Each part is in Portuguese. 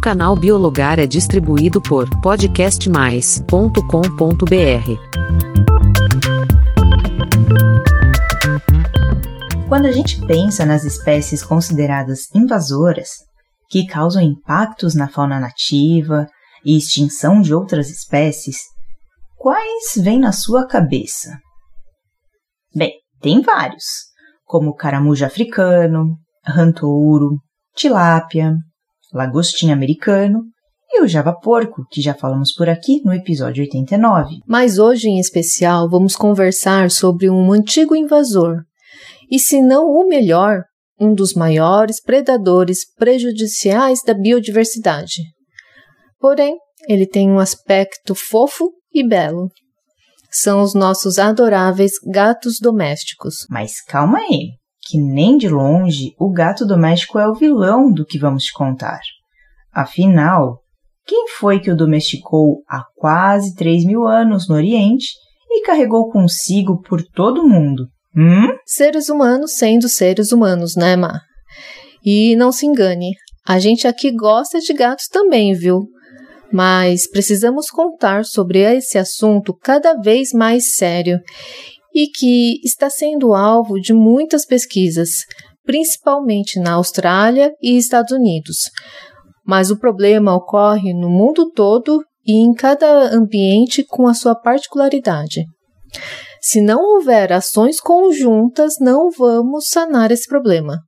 canal Biologar é distribuído por podcastmais.com.br. Quando a gente pensa nas espécies consideradas invasoras, que causam impactos na fauna nativa e extinção de outras espécies, quais vêm na sua cabeça? Bem, tem vários, como caramujo africano, rantouro, tilápia, lagostim americano e o java-porco, que já falamos por aqui no episódio 89. Mas hoje, em especial, vamos conversar sobre um antigo invasor, e se não o melhor, um dos maiores predadores prejudiciais da biodiversidade. Porém, ele tem um aspecto fofo e belo. São os nossos adoráveis gatos domésticos. Mas calma aí, que nem de longe o gato doméstico é o vilão do que vamos contar. Afinal, quem foi que o domesticou há quase 3 mil anos no Oriente e carregou consigo por todo o mundo? Hum? Seres humanos sendo seres humanos, né, Má? E não se engane, a gente aqui gosta de gatos também, viu? Mas precisamos contar sobre esse assunto cada vez mais sério e que está sendo alvo de muitas pesquisas, principalmente na Austrália e Estados Unidos. Mas o problema ocorre no mundo todo e em cada ambiente com a sua particularidade. Se não houver ações conjuntas, não vamos sanar esse problema.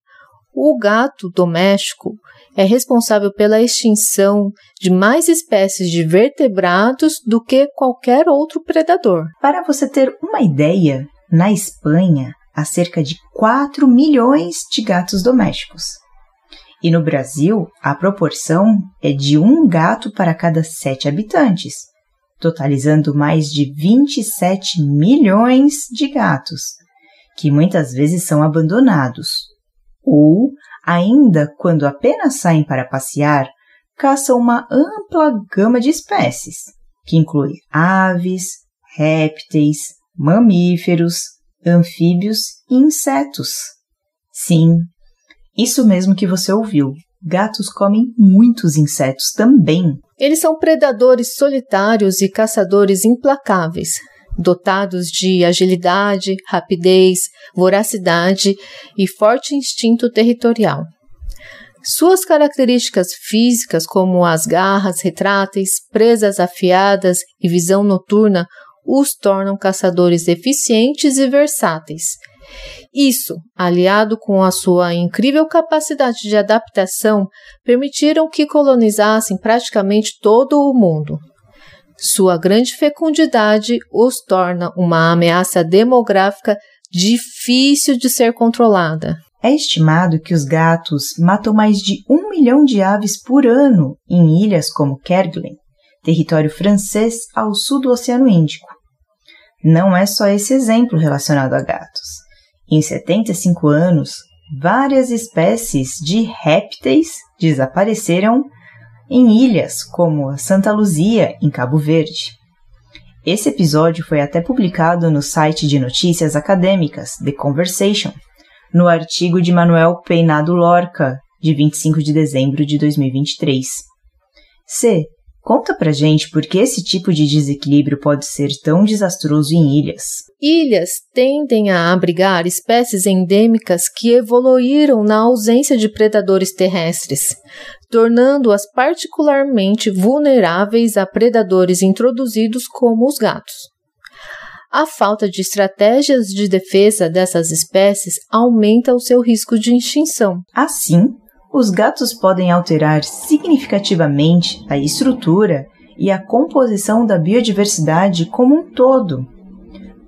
O gato doméstico é responsável pela extinção de mais espécies de vertebrados do que qualquer outro predador. Para você ter uma ideia, na Espanha há cerca de 4 milhões de gatos domésticos. E no Brasil, a proporção é de um gato para cada sete habitantes, totalizando mais de 27 milhões de gatos, que muitas vezes são abandonados, ou ainda quando apenas saem para passear, caçam uma ampla gama de espécies, que inclui aves, répteis, mamíferos, anfíbios e insetos. Sim, isso mesmo que você ouviu. Gatos comem muitos insetos também. Eles são predadores solitários e caçadores implacáveis, dotados de agilidade, rapidez, voracidade e forte instinto territorial. Suas características físicas, como as garras retráteis, presas afiadas e visão noturna, os tornam caçadores eficientes e versáteis. Isso, aliado com a sua incrível capacidade de adaptação, permitiram que colonizassem praticamente todo o mundo. Sua grande fecundidade os torna uma ameaça demográfica difícil de ser controlada. É estimado que os gatos matam mais de um milhão de aves por ano em ilhas como Kerguelen, território francês ao sul do Oceano Índico. Não é só esse exemplo relacionado a gatos. Em 75 anos, várias espécies de répteis desapareceram em ilhas como Santa Luzia, em Cabo Verde. Esse episódio foi até publicado no site de notícias acadêmicas The Conversation, no artigo de Manuel Peinado Lorca, de 25 de dezembro de 2023. C. Conta pra gente por que esse tipo de desequilíbrio pode ser tão desastroso em ilhas. Ilhas tendem a abrigar espécies endêmicas que evoluíram na ausência de predadores terrestres, tornando-as particularmente vulneráveis a predadores introduzidos como os gatos. A falta de estratégias de defesa dessas espécies aumenta o seu risco de extinção. Assim, os gatos podem alterar significativamente a estrutura e a composição da biodiversidade como um todo.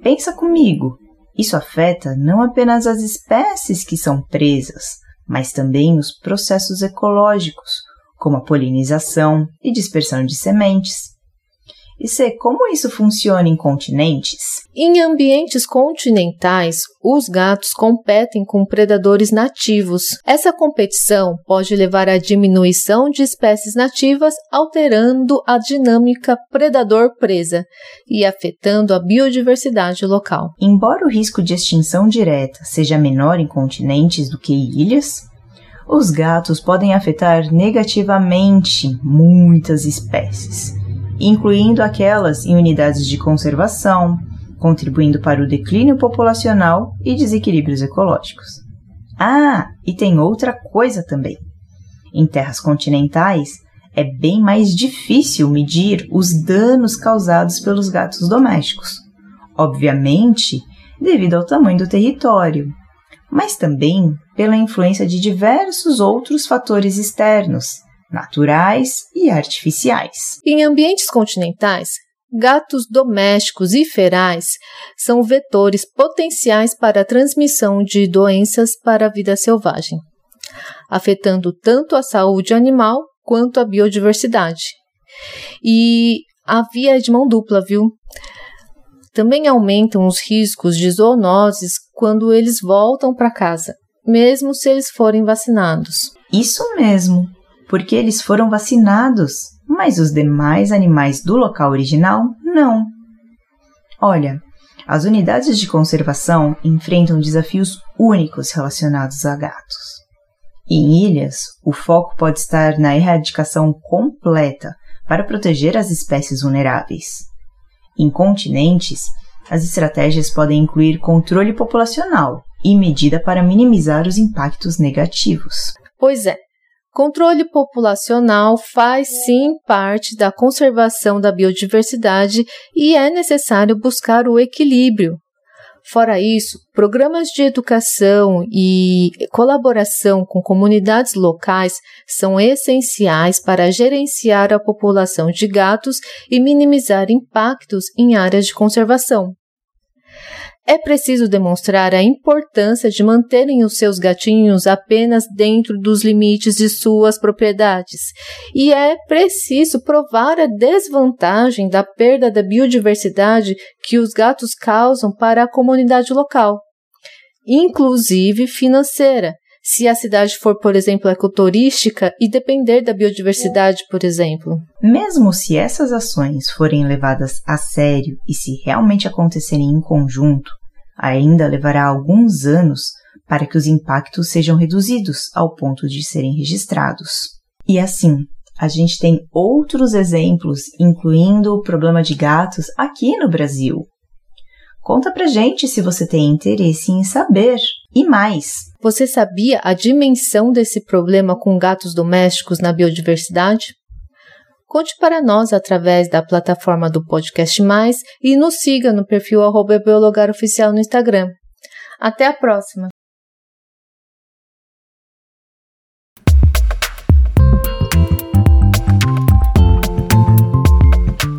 Pensa comigo, isso afeta não apenas as espécies que são presas, mas também os processos ecológicos, como a polinização e dispersão de sementes. E C, como isso funciona em continentes? Em ambientes continentais, os gatos competem com predadores nativos. Essa competição pode levar à diminuição de espécies nativas, alterando a dinâmica predador-presa e afetando a biodiversidade local. Embora o risco de extinção direta seja menor em continentes do que em ilhas, os gatos podem afetar negativamente muitas espécies, incluindo aquelas em unidades de conservação, contribuindo para o declínio populacional e desequilíbrios ecológicos. Ah, e tem outra coisa também. Em terras continentais, é bem mais difícil medir os danos causados pelos gatos domésticos. Obviamente, devido ao tamanho do território, mas também pela influência de diversos outros fatores externos, naturais e artificiais. Em ambientes continentais, gatos domésticos e ferais são vetores potenciais para a transmissão de doenças para a vida selvagem, afetando tanto a saúde animal quanto a biodiversidade. E a via é de mão dupla, viu? Também aumentam os riscos de zoonoses quando eles voltam para casa, mesmo se eles forem vacinados. Isso mesmo, porque eles foram vacinados, mas os demais animais do local original não. Olha, as unidades de conservação enfrentam desafios únicos relacionados a gatos. Em ilhas, o foco pode estar na erradicação completa para proteger as espécies vulneráveis. Em continentes, as estratégias podem incluir controle populacional e medida para minimizar os impactos negativos. Pois é, controle populacional faz sim parte da conservação da biodiversidade e é necessário buscar o equilíbrio Fora isso, programas de educação e colaboração com comunidades locais são essenciais para gerenciar a população de gatos e minimizar impactos em áreas de conservação. É preciso demonstrar a importância de manterem os seus gatinhos apenas dentro dos limites de suas propriedades, e é preciso provar a desvantagem da perda da biodiversidade que os gatos causam para a comunidade local, inclusive financeira, se a cidade for, por exemplo, ecoturística e depender da biodiversidade, por exemplo. Mesmo se essas ações forem levadas a sério e se realmente acontecerem em conjunto, ainda levará alguns anos para que os impactos sejam reduzidos ao ponto de serem registrados. E assim, a gente tem outros exemplos, incluindo o problema de gatos aqui no Brasil. Conta pra gente se você tem interesse em saber. E mais, você sabia a dimensão desse problema com gatos domésticos na biodiversidade? Conte para nós através da plataforma do Podcast Mais e nos siga no perfil arroba Oficial no Instagram. Até a próxima!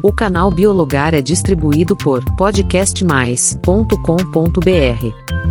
O canal Biologar é distribuído por podcastmais.com.br.